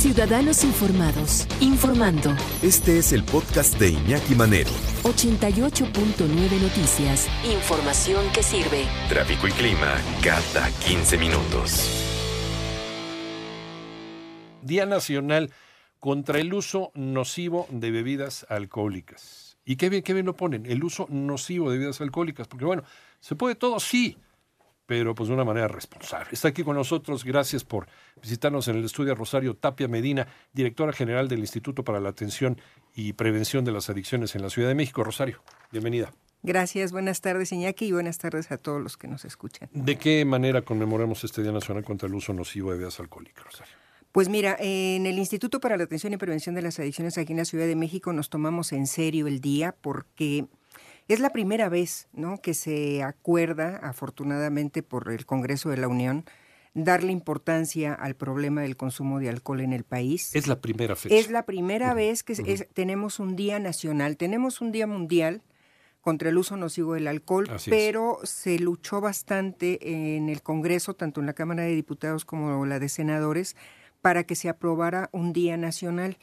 Ciudadanos informados, informando. Este es el podcast de Iñaki Manero. 88.9 Noticias. Información que sirve. Tráfico y clima cada 15 minutos. Día Nacional contra el uso nocivo de bebidas alcohólicas. ¿Y qué bien, qué bien lo ponen? El uso nocivo de bebidas alcohólicas. Porque bueno, se puede todo, sí, pero pues de una manera responsable. Está aquí con nosotros, gracias por visitarnos en el estudio Rosario Tapia Medina, directora general del Instituto para la Atención y Prevención de las Adicciones en la Ciudad de México. Rosario, bienvenida. Gracias, buenas tardes Iñaki y buenas tardes a todos los que nos escuchan. ¿De qué manera conmemoramos este Día Nacional contra el uso nocivo de bebidas alcohólicas, Rosario? Pues mira, en el Instituto para la Atención y Prevención de las Adicciones aquí en la Ciudad de México nos tomamos en serio el día porque es la primera vez ¿no? que se acuerda, afortunadamente por el Congreso de la Unión, darle importancia al problema del consumo de alcohol en el país. Es la primera fecha. Es la primera vez que es, tenemos un día nacional, tenemos un día mundial contra el uso nocivo del alcohol, Así pero se luchó bastante en el Congreso, tanto en la Cámara de Diputados como la de Senadores, para que se aprobara un día nacional.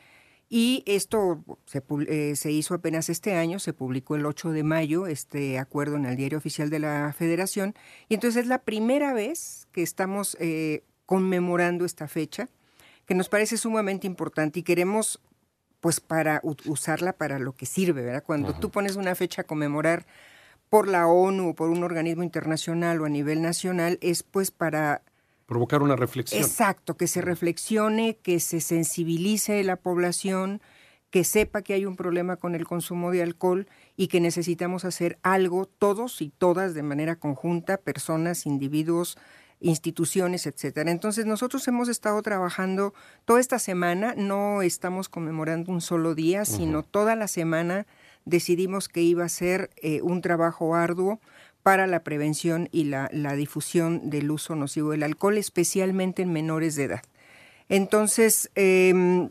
Y esto se, eh, se, hizo apenas este año, se publicó el 8 de mayo este acuerdo en el diario oficial de la Federación. Y entonces es la primera vez que estamos eh, conmemorando esta fecha, que nos parece sumamente importante y queremos pues para usarla para lo que sirve, ¿verdad? Cuando tú pones una fecha a conmemorar por la ONU o por un organismo internacional o a nivel nacional, es pues para provocar una reflexión. Exacto, que se reflexione, que se sensibilice la población, que sepa que hay un problema con el consumo de alcohol y que necesitamos hacer algo todos y todas de manera conjunta, personas, individuos, instituciones, etcétera. Entonces nosotros hemos estado trabajando toda esta semana, no estamos conmemorando un solo día, sino toda la semana decidimos que iba a ser eh, un trabajo arduo para la prevención y la, la, difusión del uso nocivo del alcohol, especialmente en menores de edad. Entonces, eh,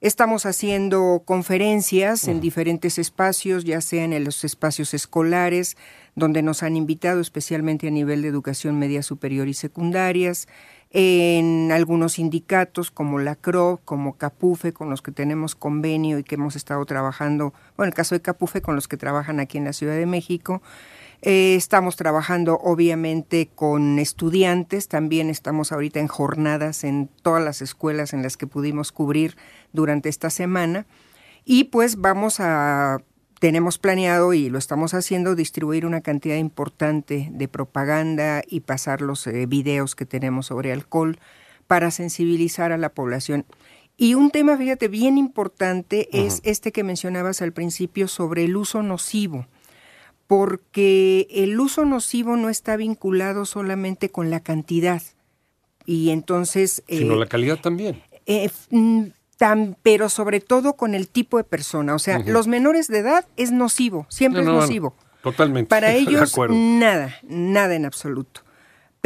estamos haciendo conferencias uh -huh. en diferentes espacios, ya sean en los espacios escolares, donde nos han invitado especialmente a nivel de educación media superior y secundarias, en algunos sindicatos como la CRO, como Capufe, con los que tenemos convenio y que hemos estado trabajando, bueno, en el caso de Capufe, con los que trabajan aquí en la Ciudad de México, eh, estamos trabajando obviamente con estudiantes, también estamos ahorita en jornadas en todas las escuelas en las que pudimos cubrir durante esta semana y pues vamos a, tenemos planeado y lo estamos haciendo, distribuir una cantidad importante de propaganda y pasar los eh, videos que tenemos sobre alcohol para sensibilizar a la población. Y un tema, fíjate, bien importante uh -huh. es este que mencionabas al principio sobre el uso nocivo porque el uso nocivo no está vinculado solamente con la cantidad y entonces sino eh, la calidad también eh, tan, pero sobre todo con el tipo de persona o sea uh -huh. los menores de edad es nocivo siempre no, no, es nocivo no, totalmente para ellos nada nada en absoluto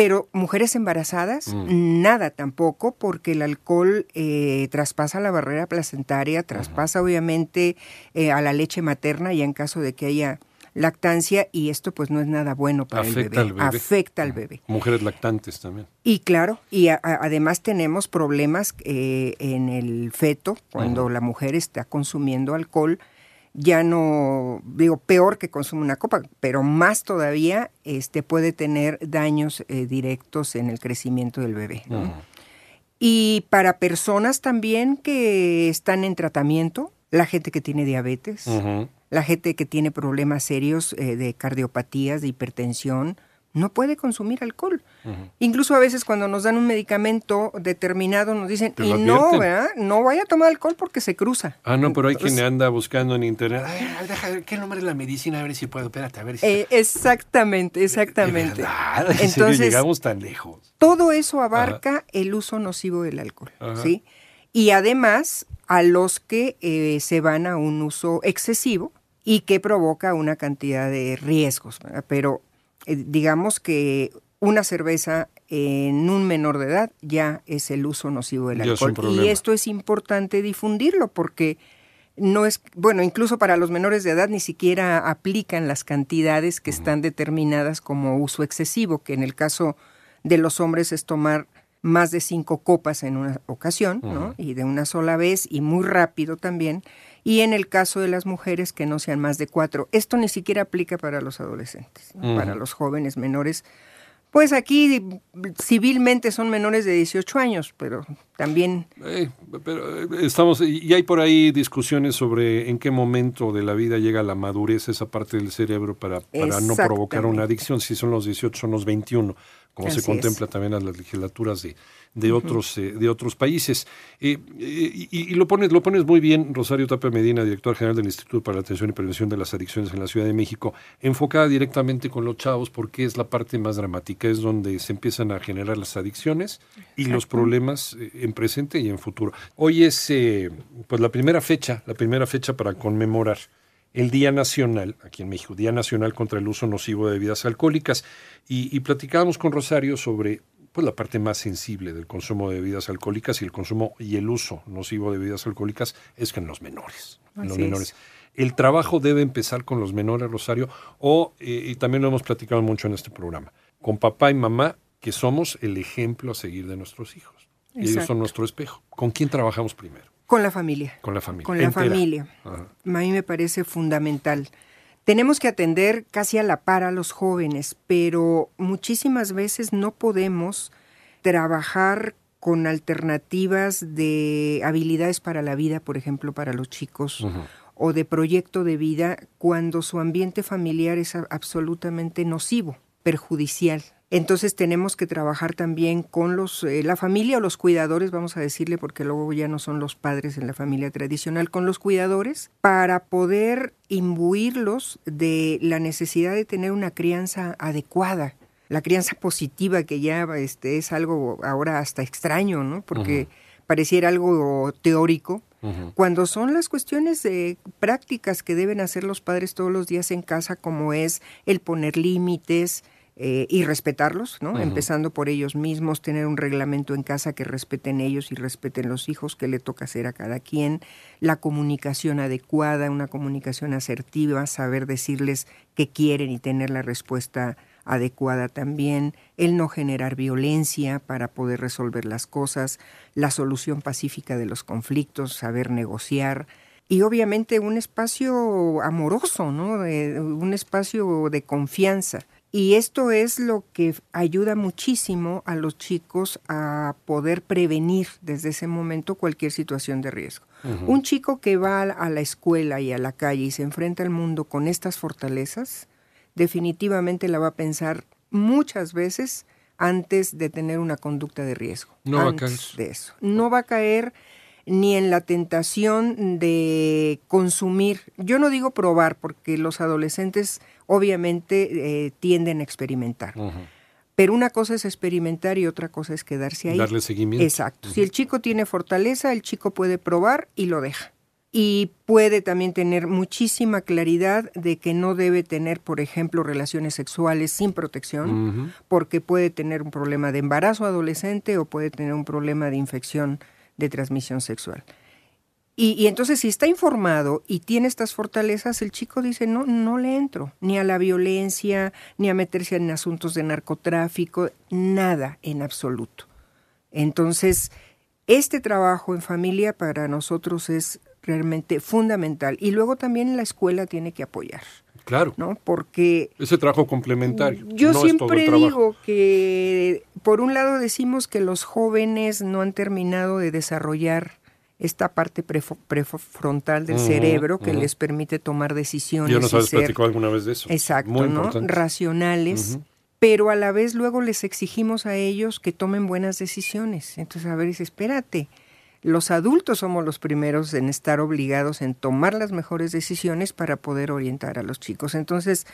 pero mujeres embarazadas, mm. nada tampoco, porque el alcohol eh, traspasa la barrera placentaria, traspasa uh -huh. obviamente eh, a la leche materna y en caso de que haya lactancia y esto pues no es nada bueno para Afecta el bebé. Al bebé. Afecta al bebé. Mujeres lactantes también. Y claro, y a, a, además tenemos problemas eh, en el feto cuando uh -huh. la mujer está consumiendo alcohol. Ya no, digo, peor que consume una copa, pero más todavía este, puede tener daños eh, directos en el crecimiento del bebé. ¿no? Uh -huh. Y para personas también que están en tratamiento, la gente que tiene diabetes, uh -huh la gente que tiene problemas serios eh, de cardiopatías, de hipertensión, no puede consumir alcohol. Incluso a veces cuando nos dan un medicamento determinado nos dicen, y no. ¿verdad? no vaya a tomar alcohol porque se cruza. Ah, no, pero hay quien anda buscando en internet. Ay, deja ver qué nombre es la medicina, a ver si puedo. Espérate, a ver si. eh, exactamente, exactamente. ¿De verdad? ¿En serio Entonces, llegamos tan lejos. todo eso abarca el uso nocivo del alcohol, Ajá. ¿sí? Y además a los que eh, se van a un uso excesivo y que provoca una cantidad de riesgos, ¿verdad? pero eh, digamos que una cerveza en un menor de edad ya es el uso nocivo del es alcohol. Y esto es importante difundirlo porque no es, bueno, incluso para los menores de edad ni siquiera aplican las cantidades que están determinadas como uso excesivo, que en el caso de los hombres es tomar más de cinco copas en una ocasión, ¿no? Y de una sola vez y muy rápido también. Y en el caso de las mujeres que no sean más de cuatro. Esto ni siquiera aplica para los adolescentes, ¿no? para los jóvenes menores. Pues aquí civilmente son menores de 18 años, pero también Eh, pero eh, estamos, y hay por ahí discusiones sobre en qué momento de la vida llega la madurez, esa parte del cerebro, para, para no provocar una adicción, si son los 18, son los 21, como Así se contempla es. también en las legislaturas de, de, otros, eh, de otros países. Eh, eh, y, y lo, pones, lo pones muy bien, Rosario Tapia Medina, director general del Instituto para la Atención y Prevención de las Adicciones en la Ciudad de México, enfocada directamente con los chavos porque es la parte más dramática, es donde se empiezan a generar las adicciones y los problemas eh, en presente y en futuro. Hoy es eh, pues la primera fecha, la primera fecha para conmemorar el Día Nacional, aquí en México, Día Nacional contra el Uso Nocivo de Bebidas Alcohólicas. Y, y platicábamos con Rosario sobre pues, la parte más sensible del consumo de bebidas alcohólicas y el consumo y el uso nocivo de bebidas alcohólicas es que en los menores. En los menores. El trabajo debe empezar con los menores, Rosario, o, eh, y también lo hemos platicado mucho en este programa, con papá y mamá, que somos el ejemplo a seguir de nuestros hijos. Y ellos son nuestro espejo. ¿Con quién trabajamos primero? Con la familia. Con la familia. Con la entera. familia. Ajá. A mí me parece fundamental. Tenemos que atender casi a la par a los jóvenes, pero muchísimas veces no podemos trabajar con alternativas de habilidades para la vida, por ejemplo, para los chicos, o de proyecto de vida, cuando su ambiente familiar es absolutamente nocivo, perjudicial. Entonces tenemos que trabajar también con los, eh, la familia o los cuidadores, vamos a decirle, porque luego ya no son los padres en la familia tradicional, con los cuidadores, para poder imbuirlos de la necesidad de tener una crianza adecuada, la crianza positiva, que ya este, es algo ahora hasta extraño, ¿no? Porque pareciera algo teórico, cuando son las cuestiones de prácticas que deben hacer los padres todos los días en casa, como es el poner límites eh, y respetarlos, ¿no? Empezando por ellos mismos, tener un reglamento en casa que respeten ellos y respeten los hijos, que le toca hacer a cada quien, la comunicación adecuada, una comunicación asertiva, saber decirles qué quieren y tener la respuesta adecuada también, el no generar violencia para poder resolver las cosas, la solución pacífica de los conflictos, saber negociar y obviamente un espacio amoroso, ¿no? De- un espacio de confianza. Y esto es lo que ayuda muchísimo a los chicos a poder prevenir desde ese momento cualquier situación de riesgo. Un chico que va a la- escuela y a la calle y se enfrenta al mundo con estas fortalezas, definitivamente la va a pensar muchas veces antes de tener una conducta de riesgo. No va a antes caer. de eso. No va a caer ni en la tentación de consumir. Yo no digo probar, porque los adolescentes obviamente eh, tienden a experimentar. Pero una cosa es experimentar y otra cosa es quedarse ahí. Darle seguimiento. Exacto. Si el chico tiene fortaleza, el chico puede probar y lo deja. Y puede también tener muchísima claridad de que no debe tener, por ejemplo, relaciones sexuales sin protección, porque puede tener un problema de embarazo adolescente o puede tener un problema de infección de transmisión sexual. Y, y entonces si está informado y tiene estas fortalezas, el chico dice, no, no le entro, ni a la violencia, ni a meterse en asuntos de narcotráfico, nada en absoluto. Entonces, este trabajo en familia para nosotros es realmente fundamental. Y luego también la escuela tiene que apoyar, Claro. ¿no? Porque Ese trabajo complementario. yo no siempre digo que, por un lado, decimos que los jóvenes no han terminado de desarrollar esta parte prefrontal del cerebro que les permite tomar decisiones. Yo nos y habías ser- alguna vez de eso. Exacto, Muy ¿no? importante. Racionales. pero a la vez luego les exigimos a ellos que tomen buenas decisiones. Entonces, a ver, dice, espérate, los adultos somos los primeros en estar obligados en tomar las mejores decisiones para poder orientar a los chicos. Entonces,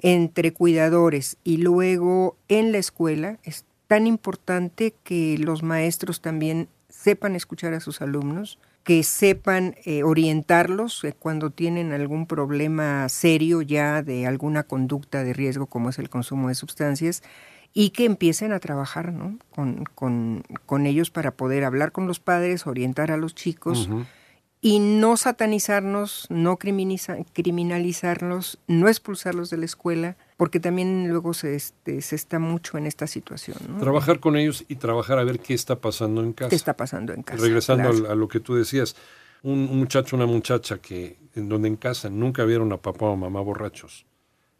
entre cuidadores y luego en la escuela es tan importante que los maestros también sepan escuchar a sus alumnos, que sepan eh, orientarlos eh, cuando tienen algún problema serio ya de alguna conducta de riesgo como es el consumo de sustancias y que empiecen a trabajar ¿no? con, con, con, ellos para poder hablar con los padres, orientar a los chicos y no satanizarnos, no criminalizarlos, no expulsarlos de la escuela, porque también luego se, este, se está mucho en esta situación. Trabajar con ellos y trabajar a ver qué está pasando en casa. ¿Qué está pasando en casa? Regresando a, lo que tú decías, un, muchacho, una muchacha que en donde en casa nunca vieron a papá o mamá borrachos,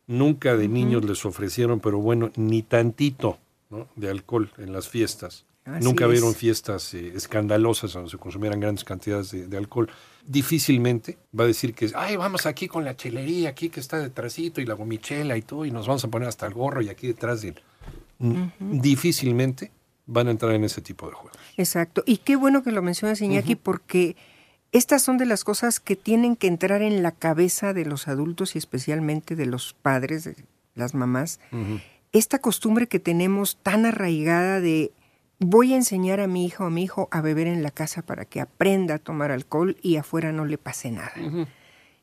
nunca de niños les ofrecieron, pero bueno, ni tantito de alcohol en las fiestas Nunca vieron fiestas eh, escandalosas donde se consumieran grandes cantidades de, alcohol. Difícilmente va a decir que, ay, vamos aquí con la chelería, aquí que está detrásito, y la gomichela y todo, y nos vamos a poner hasta el gorro y aquí detrás de él. Difícilmente van a entrar en ese tipo de juegos. Exacto. Y qué bueno que lo mencionas, Iñaki, porque estas son de las cosas que tienen que entrar en la cabeza de los adultos y especialmente de los padres, de las mamás. Esta costumbre que tenemos tan arraigada de voy a enseñar a mi hija o a mi hijo a beber en la casa para que aprenda a tomar alcohol y afuera no le pase nada.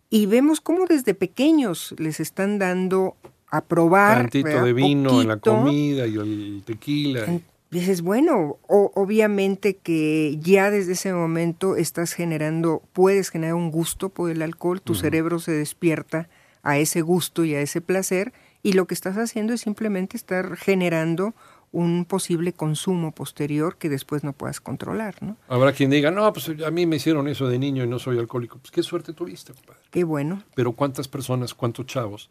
Y vemos cómo desde pequeños les están dando a probar. Tantito de vino en la comida y el tequila. Dices, bueno, obviamente que ya desde ese momento estás generando, puedes generar un gusto por el alcohol, tu cerebro se despierta a ese gusto y a ese placer, y lo que estás haciendo es simplemente estar generando un posible consumo posterior que después no puedas controlar, ¿no? Habrá quien diga, no, pues a mí me hicieron eso de niño y no soy alcohólico. Pues qué suerte tuviste, compadre. Qué bueno. Pero ¿cuántas personas, cuántos chavos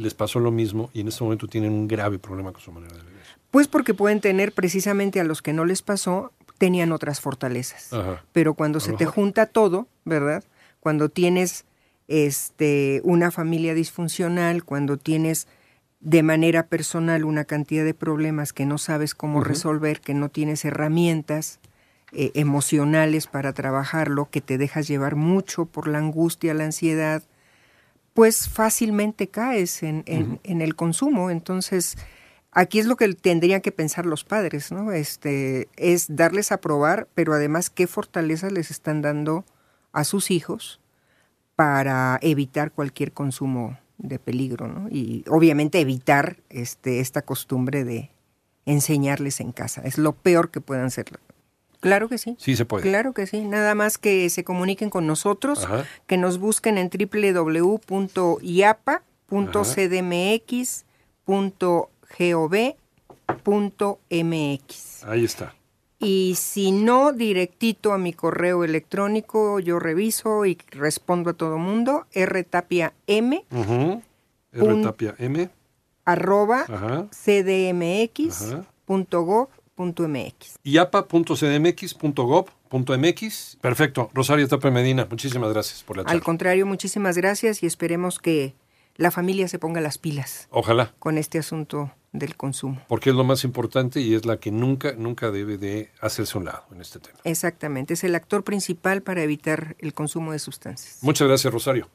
les pasó lo mismo y en este momento tienen un grave problema con su manera de vivir? Pues porque pueden tener precisamente a los que no les pasó, tenían otras fortalezas. Pero cuando se te junta todo, ¿verdad? Cuando tienes este, una familia disfuncional, cuando tienes de manera personal una cantidad de problemas que no sabes cómo resolver, que no tienes herramientas eh, emocionales para trabajarlo, que te dejas llevar mucho por la angustia, la ansiedad, pues fácilmente caes en, en, el consumo. Entonces, aquí es lo que tendrían que pensar los padres, ¿no? Este, es darles a probar, pero además qué fortalezas les están dando a sus hijos para evitar cualquier consumo de peligro, ¿no? Y obviamente evitar este, esta costumbre de enseñarles en casa. Es lo peor que puedan hacer. Claro que sí. Sí se puede. Claro que sí. Nada más que se comuniquen con nosotros, que nos busquen en www.iapa.cdmx.gov.mx. Ahí está. Y si no, directito a mi correo electrónico, yo reviso y respondo a todo mundo, rtapia m, rtapia m, arroba cdmx.gov.mx. iapa.cdmx.gov.mx. Perfecto. Rosario Tapia Medina, muchísimas gracias por la charla. Al contrario, muchísimas gracias y esperemos que la familia se ponga las pilas. Ojalá. Con este asunto del consumo. Porque es lo más importante y es la que nunca, nunca debe de hacerse un lado en este tema. Exactamente, es el actor principal para evitar el consumo de sustancias. Muchas gracias, Rosario.